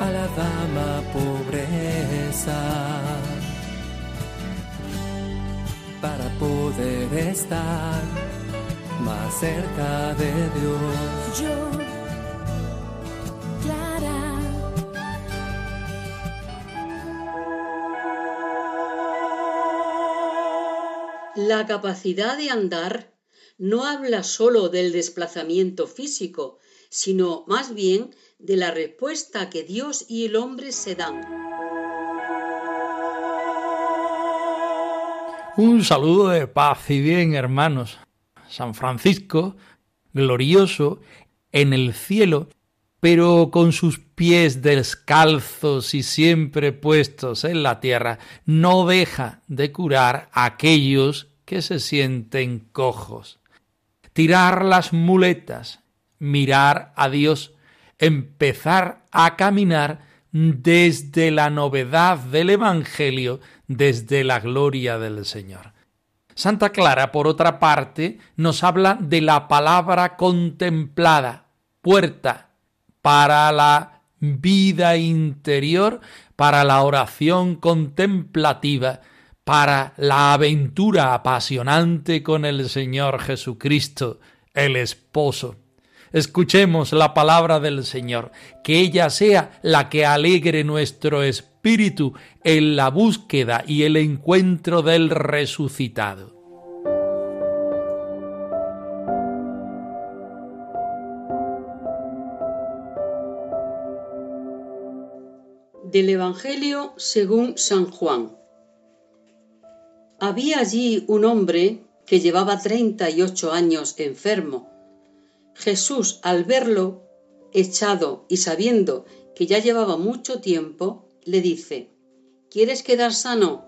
A la dama pobreza para poder estar más cerca de Dios. Yo, Clara. La capacidad de andar no habla sólo del desplazamiento físico, sino más bien de la respuesta que Dios y el hombre se dan. Un saludo de paz y bien, hermanos. San Francisco, glorioso, en el cielo, pero con sus pies descalzos y siempre puestos en la tierra, no deja de curar a aquellos que se sienten cojos. Tirar las muletas, mirar a Dios, empezar a caminar desde la novedad del Evangelio, desde la gloria del Señor. Santa Clara, por otra parte, nos habla de la palabra contemplada, puerta, para la vida interior, para la oración contemplativa, para la aventura apasionante con el Señor Jesucristo, el esposo. Escuchemos la palabra del Señor, que ella sea la que alegre nuestro espíritu en la búsqueda y el encuentro del resucitado. Del Evangelio según San Juan. Había allí un hombre que llevaba treinta y ocho años enfermo. Jesús, al verlo echado y sabiendo que ya llevaba mucho tiempo, le dice, ¿Quieres quedar sano?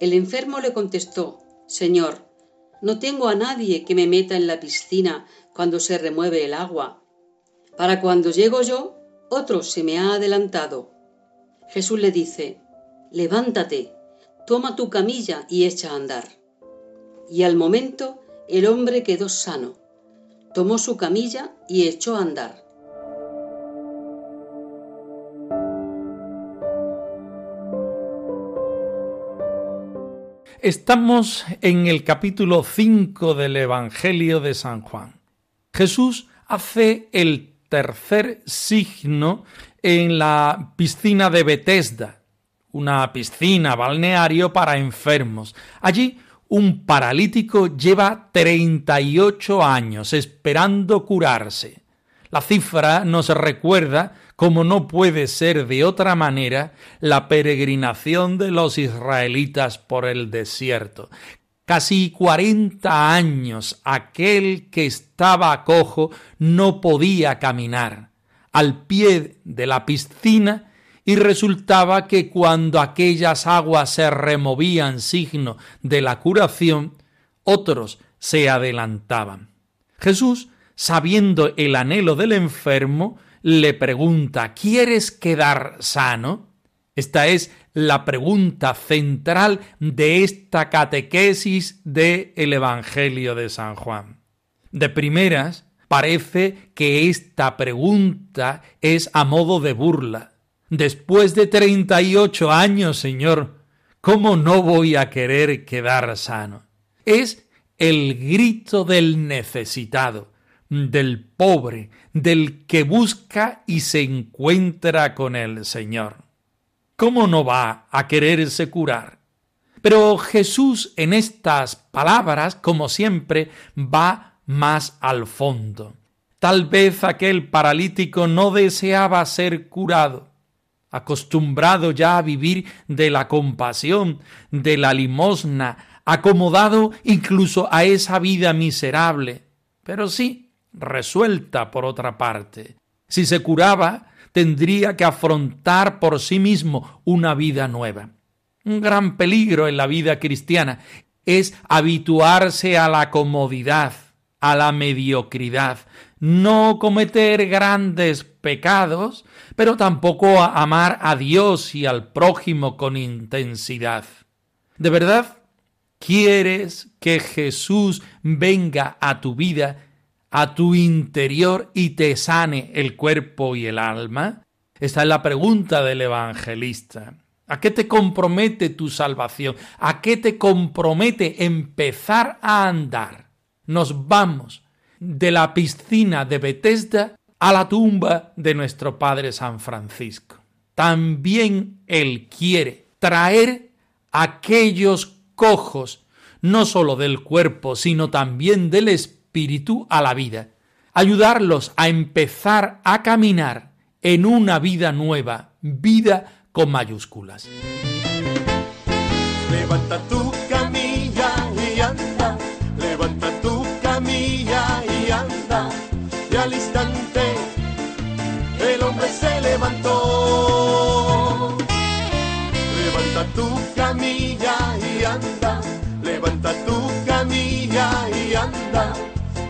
El enfermo le contestó, Señor, no tengo a nadie que me meta en la piscina cuando se remueve el agua. Para cuando llego yo, otro se me ha adelantado. Jesús le dice, Levántate, toma tu camilla y echa a andar. Y al momento el hombre quedó sano, tomó su camilla y echó a andar. Estamos en el capítulo 5 del Evangelio de San Juan. Jesús hace el tercer signo en la piscina de Bethesda, una piscina balneario para enfermos. Allí un paralítico lleva 38 años esperando curarse. La cifra nos recuerda, como no puede ser de otra manera, la peregrinación de los israelitas por el desierto. Casi cuarenta años aquel que estaba cojo no podía caminar. Al pie de la piscina y resultaba que cuando aquellas aguas se removían signo de la curación, otros se adelantaban. Jesús, sabiendo el anhelo del enfermo, le pregunta ¿Quieres quedar sano? Esta es la pregunta central de esta catequesis del el Evangelio de San Juan. De primeras, parece que esta pregunta es a modo de burla. Después de treinta y ocho años, Señor, ¿cómo no voy a querer quedar sano? Es el grito del necesitado, del pobre, del que busca y se encuentra con el Señor. ¿Cómo no va a quererse curar? Pero Jesús en estas palabras, como siempre, va más al fondo. Tal vez aquel paralítico no deseaba ser curado, acostumbrado ya a vivir de la compasión, de la limosna, acomodado incluso a esa vida miserable, pero sí resuelta por otra parte. Si se curaba, tendría que afrontar por sí mismo una vida nueva. Un gran peligro en la vida cristiana es habituarse a la comodidad, a la mediocridad, no cometer grandes pecados, pero tampoco amar a Dios y al prójimo con intensidad. ¿De verdad quieres que Jesús venga a tu vida, a tu interior y te sane el cuerpo y el alma? Esta es la pregunta del evangelista. ¿A qué te compromete tu salvación? ¿A qué te compromete empezar a andar? Nos vamos de la piscina de Bethesda a la tumba de nuestro Padre San Francisco. También Él quiere traer aquellos cojos, no sólo del cuerpo, sino también del espíritu a la vida, ayudarlos a empezar a caminar en una vida nueva, vida con mayúsculas. Levanta tu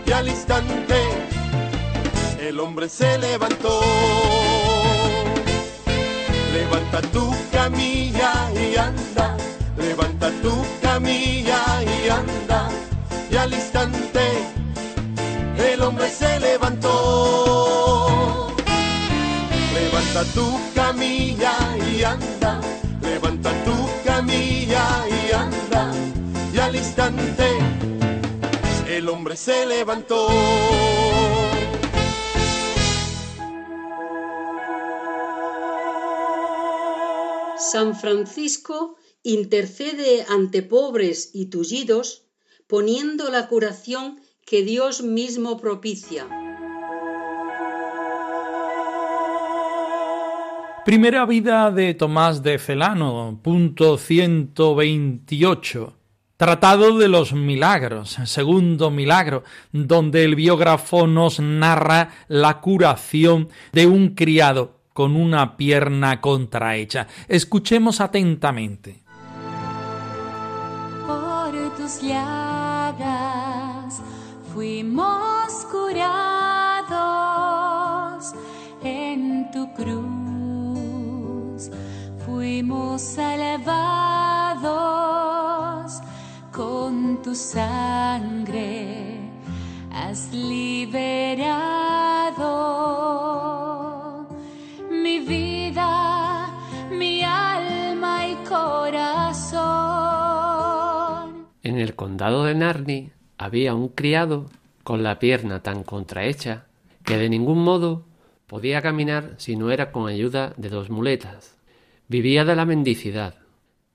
y al instante el hombre se levantó. Levanta tu camilla y anda, levanta tu camilla y anda, y al instante el hombre se levantó. Levanta tu camilla y anda, levanta tu camilla y anda, y al instante hombre se levantó. San Francisco intercede ante pobres y tullidos, poniendo la curación que Dios mismo propicia. Primera vida de Tomás de Celano, punto 128. Tratado de los milagros, segundo milagro, donde el biógrafo nos narra la curación de un criado con una pierna contrahecha. Escuchemos atentamente. Por tus llagas fuimos curados en tu cruz, fuimos salvados con tu sangre, has liberado mi vida, mi alma y corazón. En el condado de Narni había un criado con la pierna tan contrahecha que de ningún modo podía caminar si no era con ayuda de dos muletas. Vivía de la mendicidad.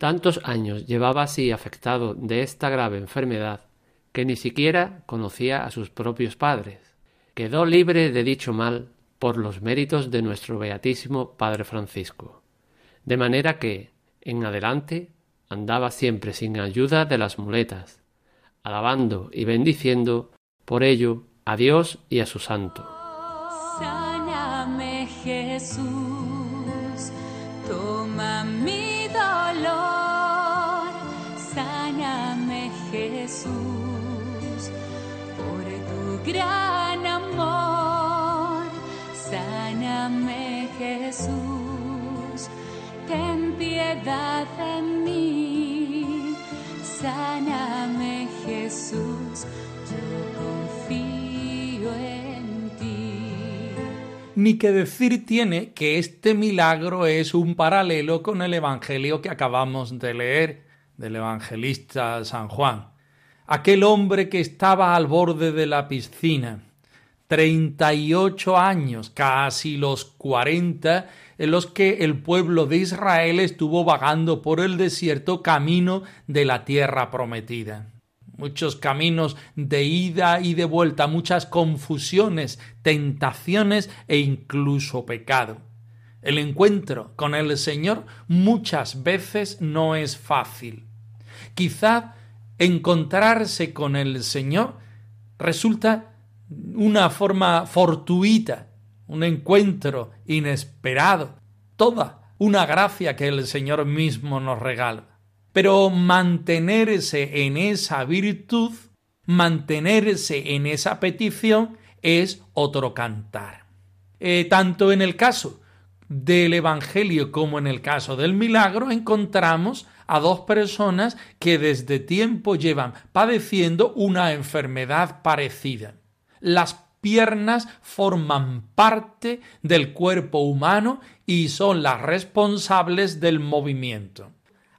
Tantos años llevaba así afectado de esta grave enfermedad que ni siquiera conocía a sus propios padres. Quedó libre de dicho mal por los méritos de nuestro Beatísimo Padre Francisco. De manera que, en adelante, andaba siempre sin ayuda de las muletas, alabando y bendiciendo por ello a Dios y a su santo. Gran amor, sáname Jesús, ten piedad de mí, sáname Jesús, yo confío en ti. Ni que decir tiene que este milagro es un paralelo con el Evangelio que acabamos de leer del evangelista San Juan. Aquel hombre que estaba al borde de la piscina, 38 años, casi los 40, en los que el pueblo de Israel estuvo vagando por el desierto camino de la tierra prometida muchos caminos de ida y de vuelta, muchas confusiones, tentaciones e incluso pecado. El encuentro con el Señor muchas veces no es fácil. Quizá encontrarse con el Señor resulta una forma fortuita un encuentro inesperado, toda una gracia que el Señor mismo nos regala. Pero mantenerse en esa virtud, mantenerse en esa petición, es otro cantar. Eh, tanto en el caso del Evangelio como en el caso del milagro encontramos a dos personas que desde tiempo llevan padeciendo una enfermedad parecida. Las piernas forman parte del cuerpo humano y son las responsables del movimiento.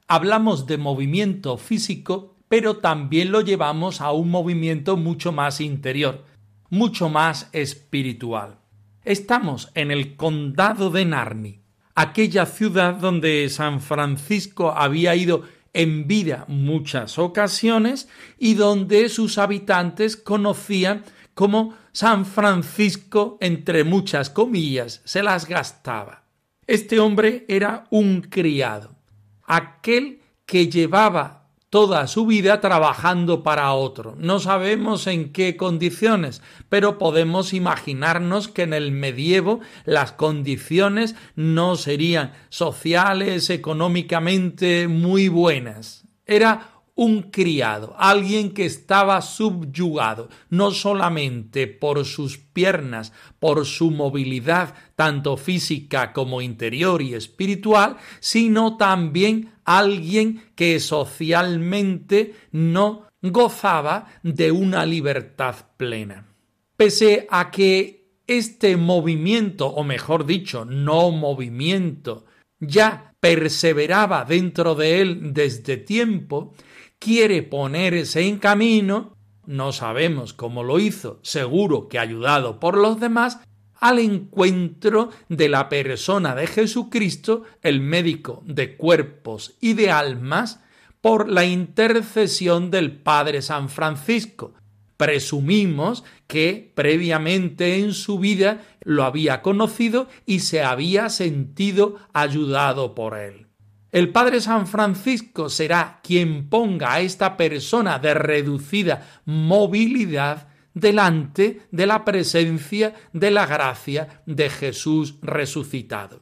Hablamos de movimiento físico, pero también lo llevamos a un movimiento mucho más interior, mucho más espiritual. Estamos en el condado de Narni, aquella ciudad donde San Francisco había ido en vida muchas ocasiones y donde sus habitantes conocían como San Francisco, entre muchas comillas, se las gastaba. Este hombre era un criado, aquel que llevaba toda su vida trabajando para otro. No sabemos en qué condiciones, pero podemos imaginarnos que en el medievo las condiciones no serían sociales, económicamente muy buenas. Era un criado, alguien que estaba subyugado, no solamente por sus piernas, por su movilidad, tanto física como interior y espiritual, sino también alguien que socialmente no gozaba de una libertad plena. Pese a que este movimiento, o mejor dicho, no movimiento, ya perseveraba dentro de él desde tiempo, quiere ponerse en camino, no sabemos cómo lo hizo, seguro que ayudado por los demás, al encuentro de la persona de Jesucristo, el médico de cuerpos y de almas, por la intercesión del Padre San Francisco. Presumimos que previamente en su vida lo había conocido y se había sentido ayudado por él. El Padre San Francisco será quien ponga a esta persona de reducida movilidad delante de la presencia de la gracia de Jesús resucitado.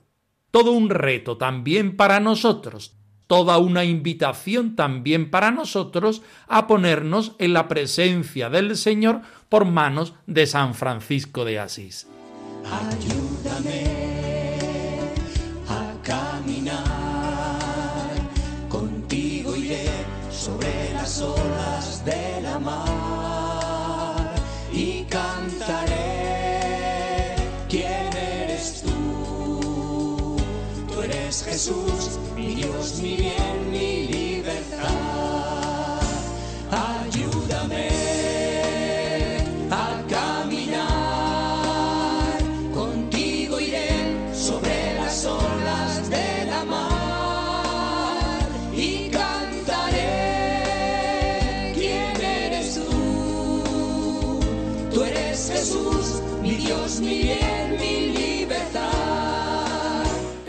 Todo un reto también para nosotros, toda una invitación también para nosotros a ponernos en la presencia del Señor por manos de San Francisco de Asís. Jesús, mi Dios, mi bien,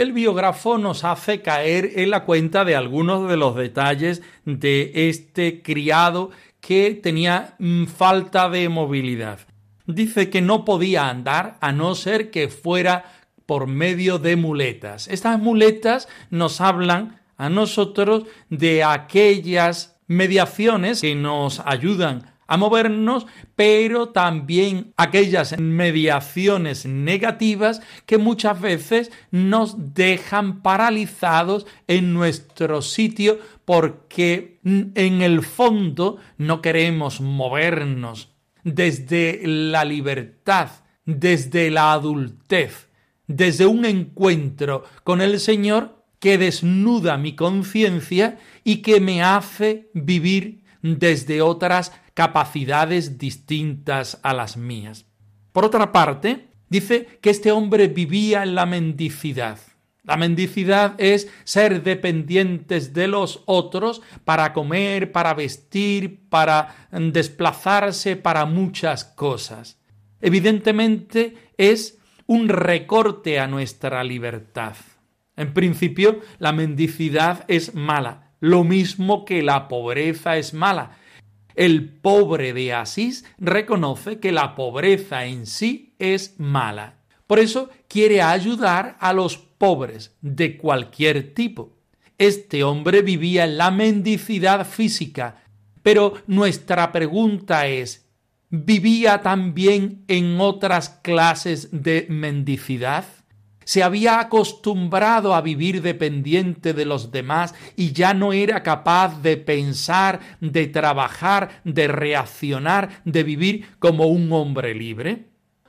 El biógrafo nos hace caer en la cuenta de algunos de los detalles de este criado que tenía mm, falta de movilidad. Dice que no podía andar a no ser que fuera por medio de muletas. Estas muletas nos hablan a nosotros de aquellas mediaciones que nos ayudan a movernos, pero también aquellas mediaciones negativas que muchas veces nos dejan paralizados en nuestro sitio porque en el fondo no queremos movernos desde la libertad, desde la adultez, desde un encuentro con el Señor que desnuda mi conciencia y que me hace vivir desde otras capacidades distintas a las mías. Por otra parte, dice que este hombre vivía en la mendicidad. La mendicidad es ser dependientes de los otros para comer, para vestir, para desplazarse, para muchas cosas. Evidentemente es un recorte a nuestra libertad. En principio, la mendicidad es mala, lo mismo que la pobreza es mala. El pobre de Asís reconoce que la pobreza en sí es mala. Por eso quiere ayudar a los pobres de cualquier tipo. Este hombre vivía en la mendicidad física, pero nuestra pregunta es, ¿vivía también en otras clases de mendicidad? Se había acostumbrado a vivir dependiente de los demás y ya no era capaz de pensar, de trabajar, de reaccionar, de vivir como un hombre libre.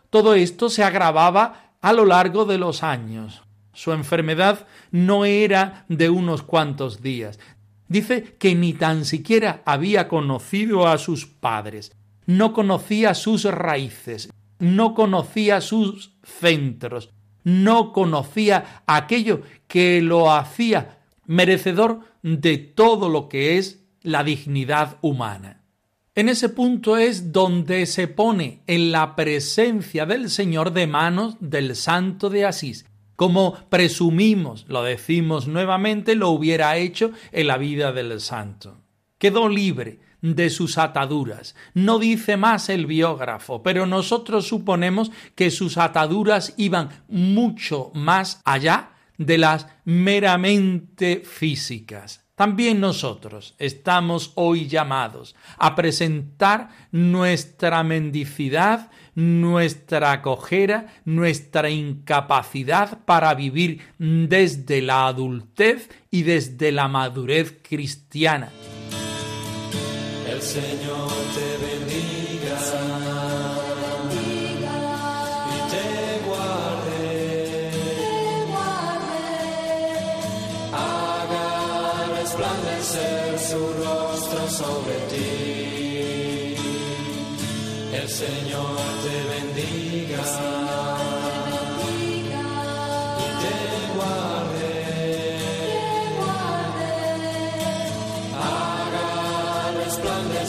Todo esto se agravaba a lo largo de los años. Su enfermedad no era de unos cuantos días. Dice que ni tan siquiera había conocido a sus padres, no conocía sus raíces, no conocía sus centros, no conocía aquello que lo hacía merecedor de todo lo que es la dignidad humana. En ese punto es donde se pone en la presencia del Señor de manos del Santo de Asís, como presumimos, lo decimos nuevamente, lo hubiera hecho en la vida del Santo. Quedó libre de sus ataduras. No dice más el biógrafo, pero nosotros suponemos que sus ataduras iban mucho más allá de las meramente físicas. También nosotros estamos hoy llamados a presentar nuestra mendicidad, nuestra cojera, nuestra incapacidad para vivir desde la adultez y desde la madurez cristiana. El Señor te bendiga y te guarde. Haga resplandecer su rostro sobre ti. El Señor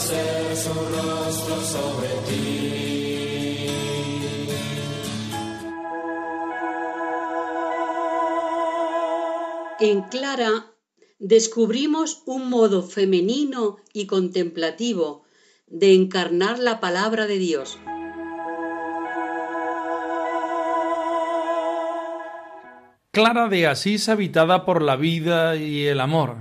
su rostro sobre ti. En Clara descubrimos un modo femenino y contemplativo de encarnar la palabra de Dios. Clara de Asís habitada por la vida y el amor.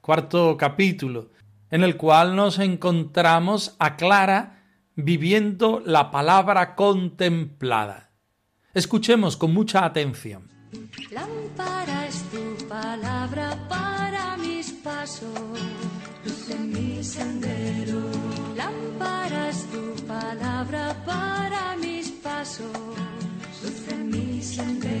Cuarto capítulo, en el cual nos encontramos a Clara viviendo la palabra contemplada. Escuchemos con mucha atención. Lámpara es tu palabra para mis pasos, luz en mi sendero. Lámpara es tu palabra para mis pasos, luz en mi sendero.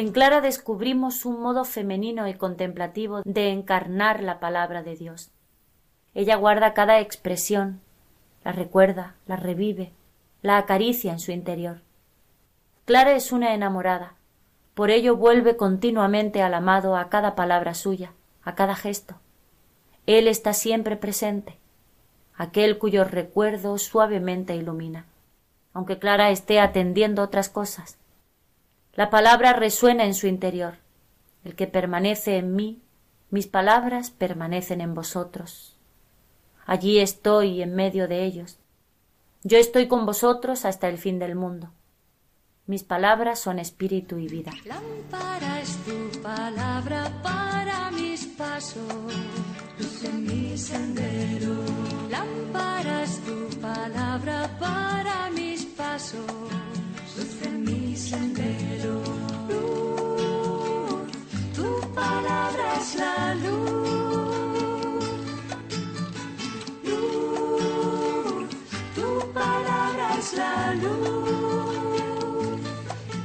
En Clara descubrimos un modo femenino y contemplativo de encarnar la palabra de Dios. Ella guarda cada expresión, la recuerda, la revive, la acaricia en su interior. Clara es una enamorada, por ello vuelve continuamente al amado a cada palabra suya, a cada gesto. Él está siempre presente, aquel cuyo recuerdo suavemente ilumina, aunque Clara esté atendiendo otras cosas. La palabra resuena en su interior. El que permanece en mí, mis palabras permanecen en vosotros. Allí estoy en medio de ellos. Yo estoy con vosotros hasta el fin del mundo. Mis palabras son espíritu y vida. Lámpara es tu palabra para mis pasos, en mi sendero. Lámpara tu palabra para mis pasos, sendero. Luz, tu palabra es la luz. Luz, tu palabra es la luz.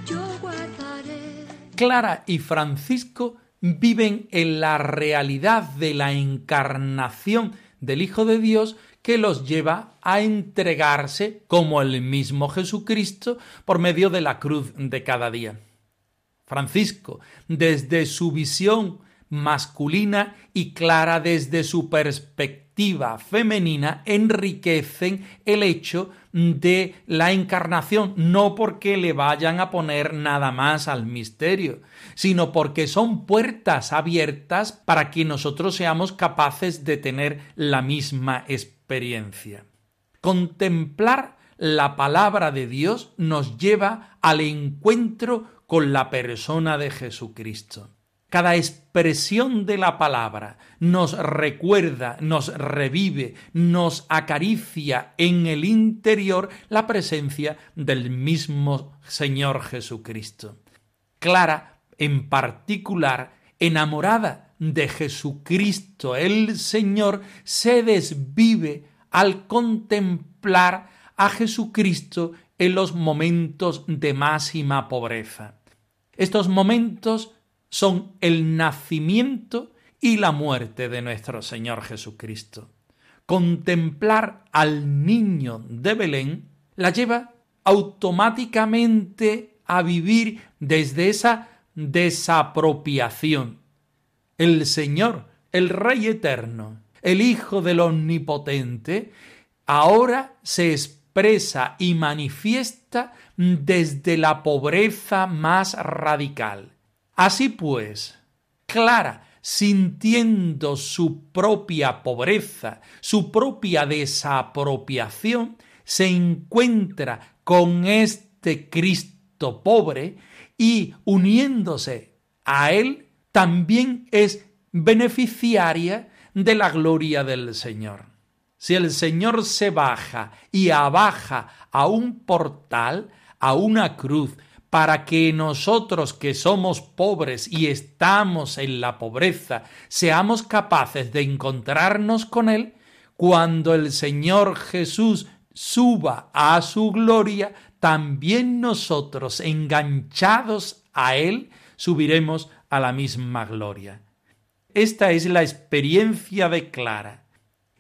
Yo guardaré. Clara y Francisco viven en la realidad de la encarnación del Hijo de Dios que los lleva a entregarse como el mismo Jesucristo por medio de la cruz de cada día. Francisco, desde su visión masculina y Clara desde su perspectiva femenina, enriquecen el hecho de la encarnación, no porque le vayan a poner nada más al misterio, sino porque son puertas abiertas para que nosotros seamos capaces de tener la misma experiencia. Contemplar la palabra de Dios nos lleva al encuentro con la persona de Jesucristo. Cada expresión de la palabra nos recuerda, nos revive, nos acaricia en el interior la presencia del mismo Señor Jesucristo. Clara, en particular, enamorada de Jesucristo el Señor, se desvive al contemplar a Jesucristo en los momentos de máxima pobreza. Estos momentos son el nacimiento y la muerte de nuestro Señor Jesucristo. Contemplar al niño de Belén la lleva automáticamente a vivir desde esa desapropiación. El Señor, el Rey eterno, el Hijo del Omnipotente, ahora se expresa y manifiesta desde la pobreza más radical. Así pues, Clara, sintiendo su propia pobreza, su propia desapropiación, se encuentra con este Cristo pobre y uniéndose a él, también es beneficiaria de la gloria del Señor. Si el Señor se baja y abaja a un portal, a una cruz, para que nosotros que somos pobres y estamos en la pobreza seamos capaces de encontrarnos con Él, cuando el Señor Jesús suba a su gloria, también nosotros, enganchados a Él, subiremos a la misma gloria. Esta es la experiencia de Clara.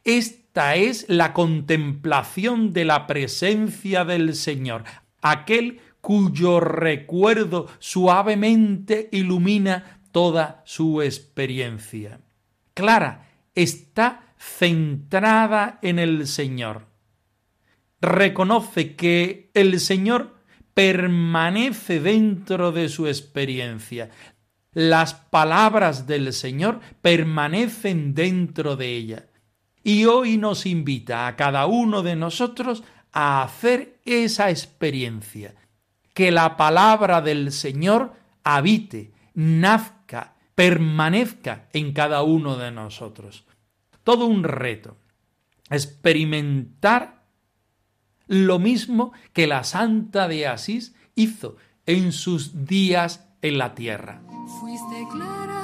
Esta es la contemplación de la presencia del Señor, aquel cuyo recuerdo suavemente ilumina toda su experiencia. Clara está centrada en el Señor. Reconoce que el Señor permanece dentro de su experiencia. Las palabras del Señor permanecen dentro de ella. Y hoy nos invita a cada uno de nosotros a hacer esa experiencia que la palabra del Señor habite, nazca, permanezca en cada uno de nosotros. Todo un reto. Experimentar lo mismo que la Santa de Asís hizo en sus días en la tierra. Fuiste clara,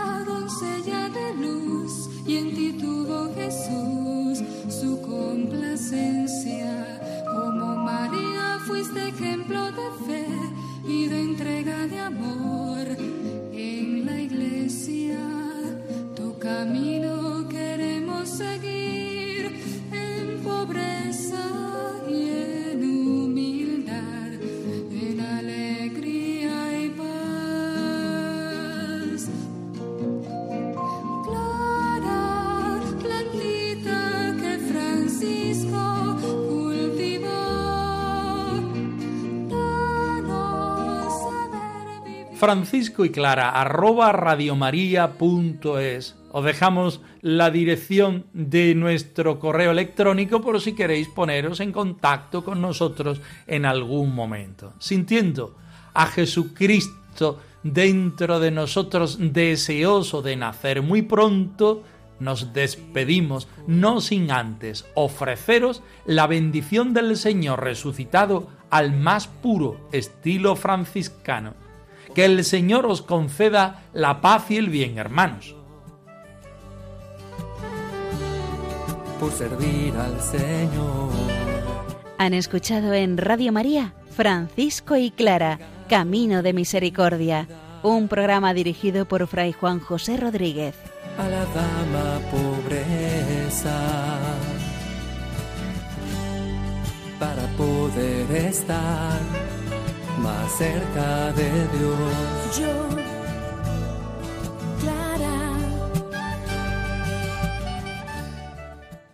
Francisco y Clara, arroba radiomaria.es. Os dejamos la dirección de nuestro correo electrónico por si queréis poneros en contacto con nosotros en algún momento. Sintiendo a Jesucristo dentro de nosotros deseoso de nacer muy pronto, nos despedimos, no sin antes ofreceros la bendición del Señor resucitado al más puro estilo franciscano. Que el Señor os conceda la paz y el bien, hermanos. por servir al Señor. Han escuchado en Radio María Francisco y Clara, Camino de Misericordia, un programa dirigido por Fray Juan José Rodríguez. a la dama pobreza para poder estar más cerca de Dios.